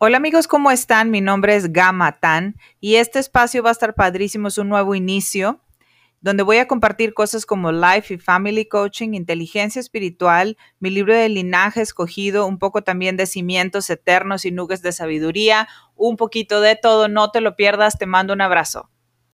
Hola amigos, ¿cómo están? Mi nombre es Gama Tan y este espacio va a estar padrísimo, es un nuevo inicio donde voy a compartir cosas como life y family coaching, inteligencia espiritual, mi libro de linaje escogido, un poco también de cimientos eternos y nubes de sabiduría, un poquito de todo, no te lo pierdas, te mando un abrazo.